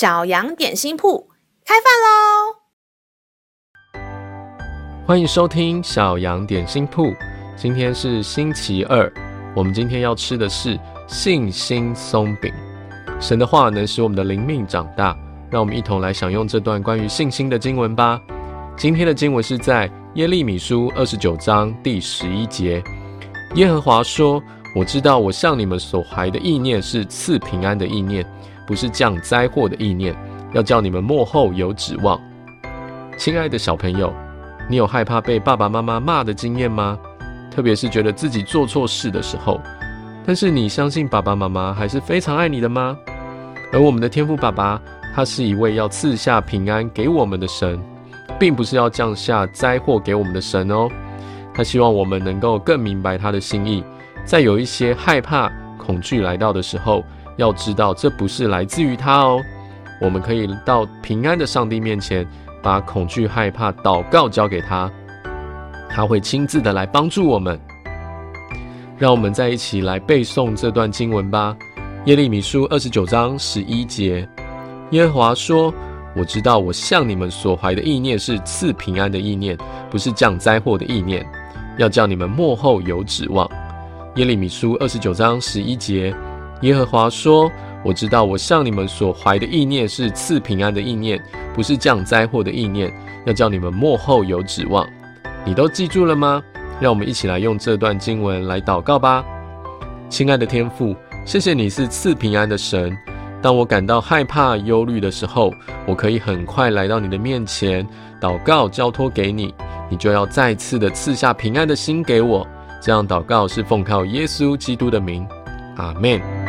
小羊点心铺开饭喽！欢迎收听小羊点心铺。今天是星期二，我们今天要吃的是信心松饼。神的话能使我们的灵命长大，让我们一同来享用这段关于信心的经文吧。今天的经文是在耶利米书二十九章第十一节。耶和华说：“我知道我向你们所怀的意念是赐平安的意念，不是降灾祸的意念，要叫你们末后有指望。”亲爱的小朋友，你有害怕被爸爸妈妈骂的经验吗？特别是觉得自己做错事的时候。但是你相信爸爸妈妈还是非常爱你的吗？而我们的天父爸爸，他是一位要赐下平安给我们的神。并不是要降下灾祸给我们的神哦，他希望我们能够更明白他的心意，在有一些害怕、恐惧来到的时候，要知道这不是来自于他哦。我们可以到平安的上帝面前，把恐惧、害怕、祷告交给他，他会亲自的来帮助我们。让我们再一起来背诵这段经文吧，《耶利米书》二十九章十一节，耶和华说。我知道我向你们所怀的意念是赐平安的意念，不是降灾祸的意念，要叫你们末后有指望。耶利米书二十九章十一节，耶和华说：“我知道我向你们所怀的意念是赐平安的意念，不是降灾祸的意念，要叫你们末后有指望。”你都记住了吗？让我们一起来用这段经文来祷告吧。亲爱的天父，谢谢你是赐平安的神。当我感到害怕、忧虑的时候，我可以很快来到你的面前，祷告、交托给你，你就要再次的赐下平安的心给我。这样祷告是奉靠耶稣基督的名，阿门。